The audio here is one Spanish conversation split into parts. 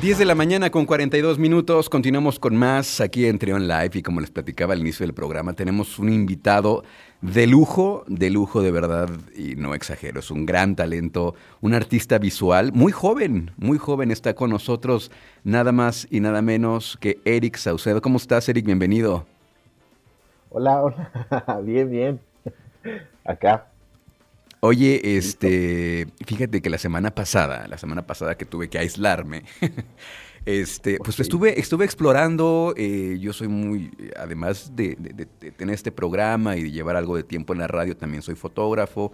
10 de la mañana con 42 minutos, continuamos con más aquí en Trion Live y como les platicaba al inicio del programa, tenemos un invitado de lujo, de lujo de verdad y no exagero, es un gran talento, un artista visual, muy joven, muy joven, está con nosotros nada más y nada menos que Eric Saucedo. ¿Cómo estás Eric? Bienvenido. Hola, hola, bien, bien, acá Oye, este, fíjate que la semana pasada, la semana pasada que tuve que aislarme, este, pues estuve, estuve explorando. Eh, yo soy muy, además de, tener este programa y de llevar algo de tiempo en la radio, también soy fotógrafo.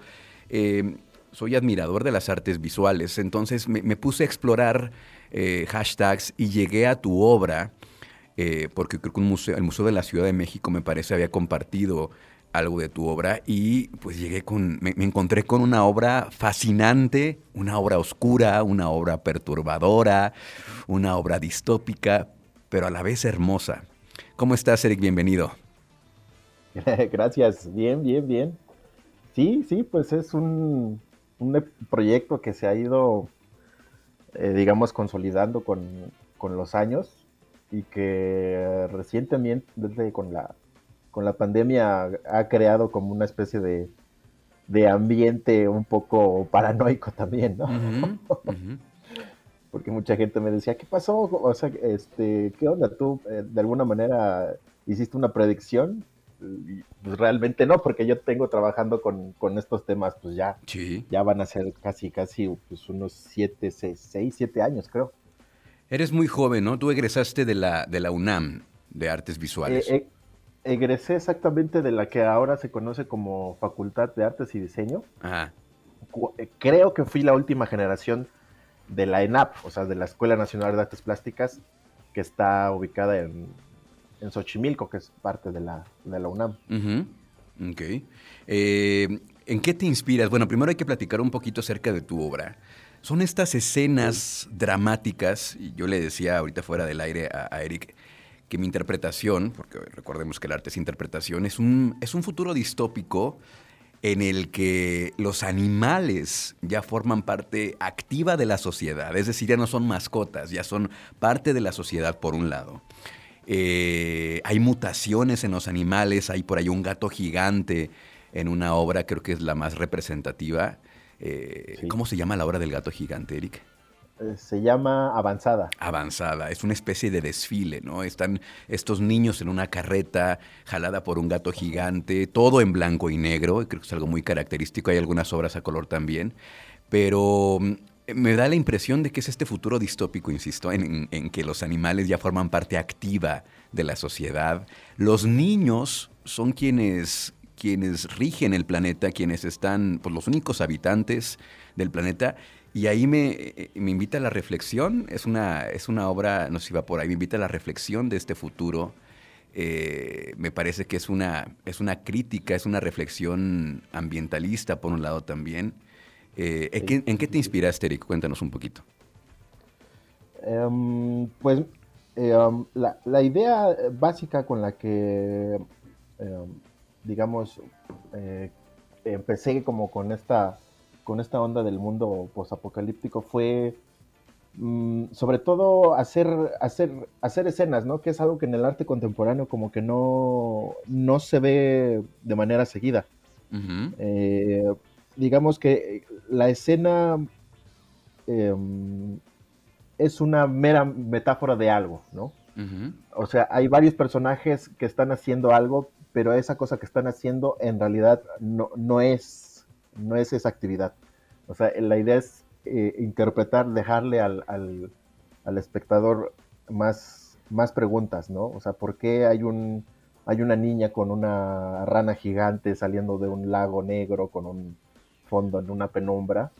Eh, soy admirador de las artes visuales, entonces me, puse a explorar eh, hashtags y llegué a tu obra, porque creo que un museo, el Museo de la Ciudad de México me parece había compartido algo de tu obra y pues llegué con, me, encontré con una obra fascinante, una obra oscura, una obra perturbadora, una obra distópica, pero a la vez hermosa. ¿Cómo estás, Eric? Bienvenido. Gracias, bien, bien, bien. Sí, sí, pues es un, proyecto que se ha ido, eh, digamos, consolidando con, con los años y que recientemente, desde con la con la pandemia ha creado como una especie de, ambiente un poco paranoico también, ¿no? Porque mucha gente me decía, ¿qué pasó? O sea, este, ¿qué onda? ¿Tú eh, de alguna manera hiciste una predicción? pues realmente no, porque yo tengo trabajando con, estos temas, pues ya, ya van a ser casi, casi pues unos siete, seis, siete años, creo. Eres muy joven, ¿no? Tú egresaste de la, de la UNAM, de Artes Visuales. Eh, eh, egresé exactamente de la que ahora se conoce como Facultad de Artes y Diseño. Ajá. Eh, creo que fui la última generación de la ENAP, o sea, de la Escuela Nacional de Artes Plásticas, que está ubicada en, en Xochimilco, que es parte de la, de la UNAM. Ok. Eh, ¿En qué te inspiras? Bueno, primero hay que platicar un poquito acerca de tu obra. Son estas escenas dramáticas, y yo le decía ahorita fuera del aire a Eric, que mi interpretación, porque recordemos que el arte es interpretación, es un, es un futuro distópico en el que los animales ya forman parte activa de la sociedad, es decir, ya no son mascotas, ya son parte de la sociedad por un lado. Eh, hay mutaciones en los animales, hay por ahí un gato gigante en una obra, creo que es la más representativa. Eh, ¿Cómo se llama la obra del gato gigante, Eric? Eh, se llama Avanzada. Avanzada, es una especie de desfile, ¿no? Están estos niños en una carreta jalada por un gato gigante, todo en blanco y negro, creo que es algo muy característico, hay algunas obras a color también, pero mm, me da la impresión de que es este futuro distópico, insisto, en, que los animales ya forman parte activa de la sociedad. Los niños son quienes, quienes rigen el planeta, quienes están, pues los únicos habitantes del planeta y ahí me, eh, me, invita a la reflexión, es una, es una obra, no sé si va por ahí, me invita a la reflexión de este futuro. Eh, me parece que es una, es una crítica, es una reflexión ambientalista por un lado también. Eh, ¿en, qué, te inspiraste, Eric? Cuéntanos un poquito. Em, pues em, la, la, idea básica con la que, em, digamos, empecé como con esta con esta onda del mundo posapocalíptico fue mm, sobre todo hacer, hacer, hacer escenas, ¿no? Que es algo que en el arte contemporáneo como que no, no se ve de manera seguida. Eh, digamos que la escena em, es una mera metáfora de algo, ¿no? O sea, hay varios personajes que están haciendo algo, pero esa cosa que están haciendo en realidad no, no es no es esa actividad. O sea, la idea es eh, interpretar, dejarle al, al, espectador más, más preguntas, ¿no? O sea, ¿por qué hay un hay una niña con una rana gigante saliendo de un lago negro con un fondo en una penumbra?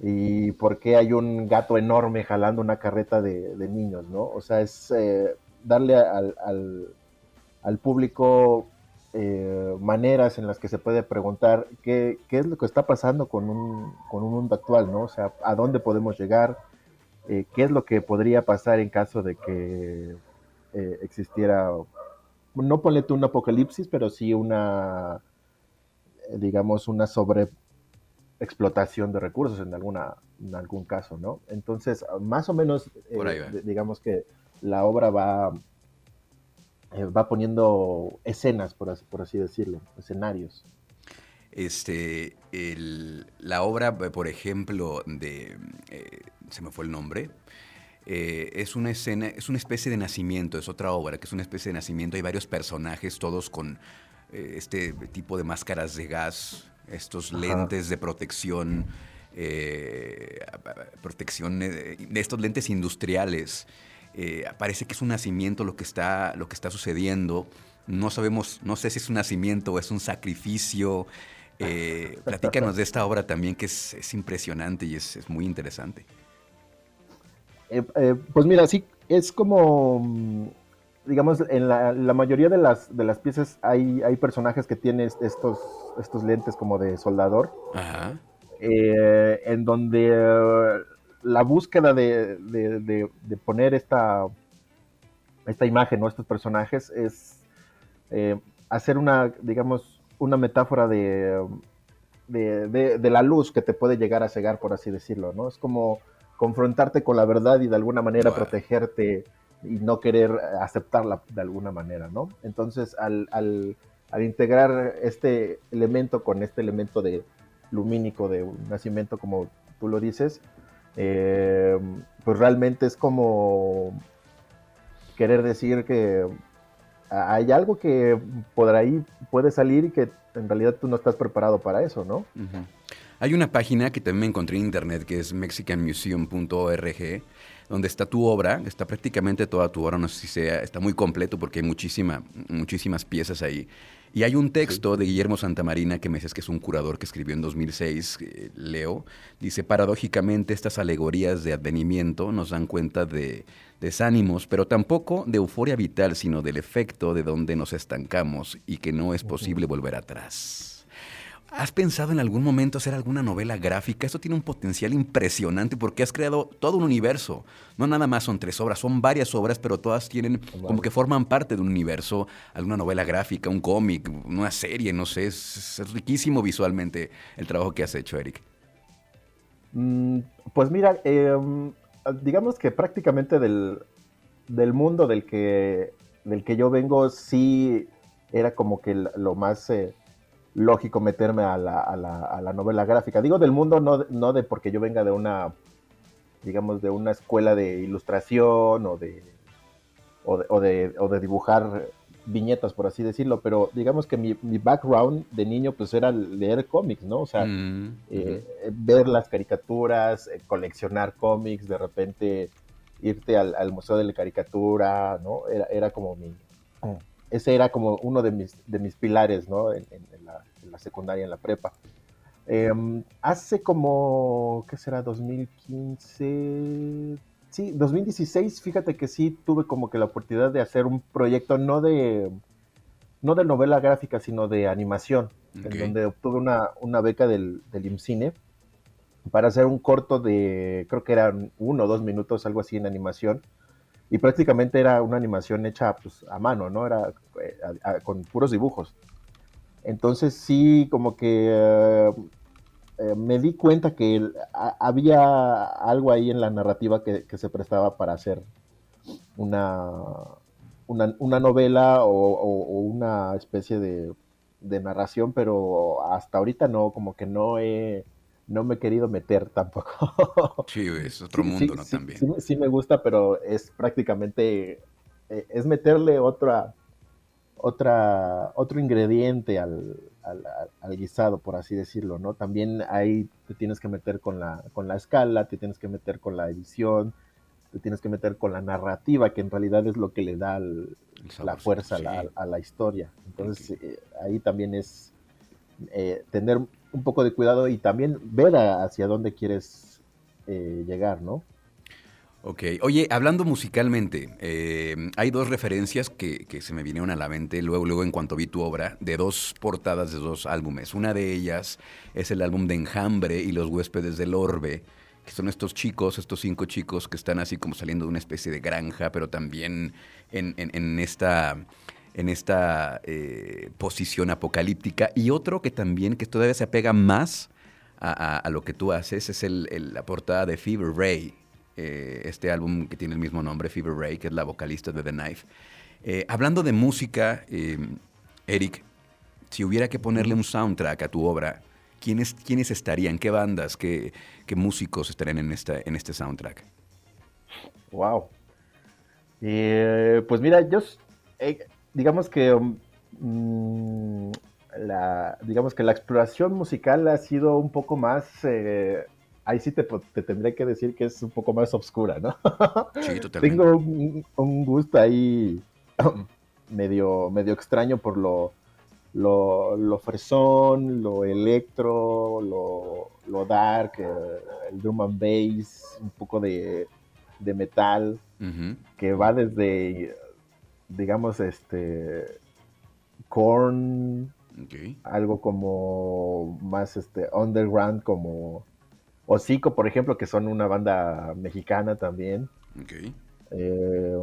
¿Y por qué hay un gato enorme jalando una carreta de, niños, ¿no? O sea, es eh, darle al, al, al público eh, maneras en las que se puede preguntar qué, es lo que está pasando con un, con un mundo actual, ¿no? O sea, a dónde podemos llegar, eh, qué es lo que podría pasar en caso de que eh, existiera, no ponle un apocalipsis, pero sí una, digamos, una sobre explotación de recursos en, alguna, en algún caso, ¿no? Entonces, más o menos, digamos que la obra va, eh, va poniendo escenas, por así, por así decirlo, escenarios. Este, la obra, por ejemplo, de, se me fue el nombre, es una escena, es una especie de nacimiento, es otra obra que es una especie de nacimiento. Hay varios personajes, todos con este tipo de máscaras de gas, estos lentes de protección, eh, protección de, estos lentes industriales. Eh, parece que es un nacimiento lo que está, lo que está sucediendo. No sabemos, no sé si es un nacimiento o es un sacrificio. Eh, platícanos de esta obra también que es, impresionante y es, muy interesante. pues mira, sí, es como digamos, en la, mayoría de las, de las piezas hay, hay personajes que tienen estos, estos lentes como de soldador, eh, en donde eh, la búsqueda de, poner esta, esta imagen o estos personajes es eh, hacer una, digamos, una metáfora de, de, la luz que te puede llegar a cegar, por así decirlo, ¿no? Es como confrontarte con la verdad y de alguna manera protegerte y no querer aceptarla de alguna manera, ¿no? Entonces, al, al, integrar este elemento con este elemento de lumínico de un nacimiento, como tú lo dices, eh, pues realmente es como querer decir que hay algo que por ahí puede salir y que en realidad tú no estás preparado para eso, ¿no? Hay una página que también encontré en internet que es mexicanmuseum.org donde está tu obra, está prácticamente toda tu obra, no sé si sea, está muy completo porque hay muchísima, muchísimas piezas ahí. Y hay un texto de Guillermo Santamarina que me dices que es un curador que escribió en 2006, eh, Leo. Dice, paradójicamente estas alegorías de advenimiento nos dan cuenta de desánimos, pero tampoco de euforia vital, sino del efecto de donde nos estancamos y que no es posible volver atrás. ¿Has pensado en algún momento hacer alguna novela gráfica? Esto tiene un potencial impresionante porque has creado todo un universo. No nada más son tres obras, son varias obras, pero todas tienen como que forman parte de un universo. Alguna novela gráfica, un cómic, una serie, no sé. Es, riquísimo visualmente el trabajo que has hecho, Eric. Mm, pues mira, em, digamos que prácticamente del, mundo del que, del que yo vengo sí era como que lo más... Eh, lógico meterme a la, a, la, a la, novela gráfica. Digo del mundo, no, no de porque yo venga de una, digamos, de una escuela de ilustración o de, o de, o de, o de dibujar viñetas, por así decirlo, pero digamos que mi, mi, background de niño pues era leer cómics, ¿no? O sea, mm, eh, ver las caricaturas, eh, coleccionar cómics, de repente irte al, al, Museo de la Caricatura, ¿no? Era, era como mi, ese era como uno de mis, de mis pilares, ¿no? En, la, secundaria, en la prepa. Em, hace como, ¿qué será? 2015, sí, 2016, fíjate que sí tuve como que la oportunidad de hacer un proyecto no de, no de novela gráfica, sino de animación, en donde obtuve una, una beca del, del IMCINE para hacer un corto de, creo que eran uno o dos minutos, algo así en animación, y prácticamente era una animación hecha pues, a mano, ¿no? Era eh, con puros dibujos. Entonces sí, como que eh, eh, me di cuenta que había algo ahí en la narrativa que, se prestaba para hacer una, una, novela o, una especie de, de narración, pero hasta ahorita no, como que no he no me he querido meter tampoco. Sí, es otro mundo, ¿no? También. Sí, me gusta, pero es prácticamente, eh, es meterle otra, otra, otro ingrediente al, al, guisado, por así decirlo, ¿no? También ahí te tienes que meter con la, con la escala, te tienes que meter con la edición, te tienes que meter con la narrativa, que en realidad es lo que le da la fuerza a, la, historia. Entonces, eh, ahí también es eh, tener un poco de cuidado y también ver hacia dónde quieres eh, llegar, ¿no? Ok, oye, hablando musicalmente, eh, hay dos referencias que, se me vinieron a la mente luego, luego en cuanto vi tu obra, de dos portadas de dos álbumes. Una de ellas es el álbum de Enjambre y Los huéspedes del Orbe, que son estos chicos, estos cinco chicos que están así como saliendo de una especie de granja, pero también en, en esta en esta eh, posición apocalíptica y otro que también que todavía se apega más a, lo que tú haces es el, la portada de Fever Ray, eh, este álbum que tiene el mismo nombre, Fever Ray, que es la vocalista de The Knife. Eh, hablando de música, Eric, si hubiera que ponerle un soundtrack a tu obra, ¿quiénes, quiénes estarían? ¿Qué bandas, qué, qué músicos estarían en, esta, en este soundtrack? Wow. pues mira, yo digamos que mm, la, digamos que la exploración musical ha sido un poco más, eh, ahí sí te, te, tendré que decir que es un poco más oscura, ¿no? Sí, totalmente. Tengo un, gusto ahí medio, medio extraño por lo, lo, lo fresón, lo electro, lo, lo dark, eh, el drum and bass, un poco de, de metal, que va desde, digamos, este, corn, algo como más este underground, como Hocico, por ejemplo, que son una banda mexicana también. Eh,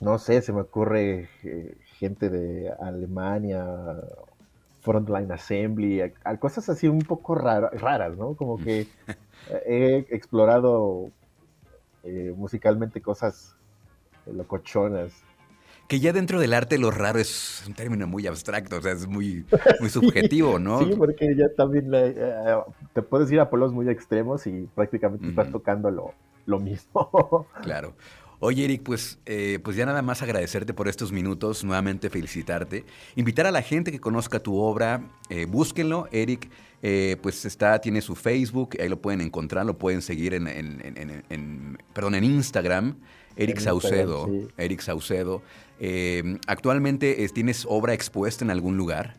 no sé, se me ocurre eh, gente de Alemania, Frontline Assembly, cosas así un poco raras, ¿no? Como que he explorado eh, musicalmente cosas locochonas que ya dentro del arte lo raro es un término muy abstracto, o sea, es muy, muy subjetivo, ¿no? Sí, porque ya también eh, te puedes ir a polos muy extremos y prácticamente estás tocando lo, mismo. Claro. Oye, Eric, pues, eh, pues ya nada más agradecerte por estos minutos, nuevamente felicitarte. Invitar a la gente que conozca tu obra, eh, búsquenlo. Eric, pues está, tiene su Facebook, ahí lo pueden encontrar, lo pueden seguir en, en, perdón, en Instagram. Eric Saucedo. Eric Saucedo. Eh, ¿Actualmente tienes obra expuesta en algún lugar?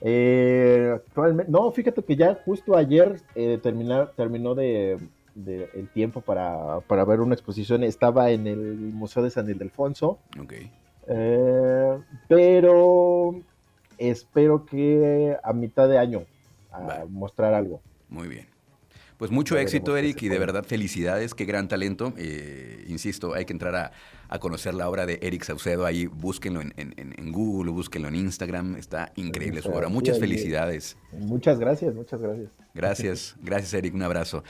Eh, actualmente, no, fíjate que ya justo ayer eh, terminó de, el tiempo para, ver una exposición. Estaba en el Museo de San Ildefonso. Ok. pero espero que a mitad de año a mostrar algo. Muy bien. Pues mucho éxito, Eric, y de verdad felicidades, qué gran talento. Eh, insisto, hay que entrar a, conocer la obra de Eric Saucedo, ahí búsquenlo en, en, Google, búsquenlo en Instagram, está increíble su obra. Muchas felicidades. Muchas gracias, muchas gracias. Gracias, gracias Eric, un abrazo.